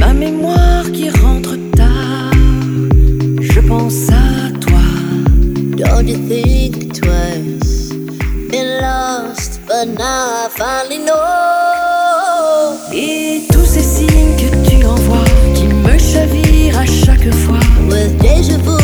ma mémoire qui rentre tard, je pense à toi. Don't you think twice? Been lost, but now I finally know. Et tous ces signes que tu envoies, qui me chavirent à chaque fois. With déjà vu.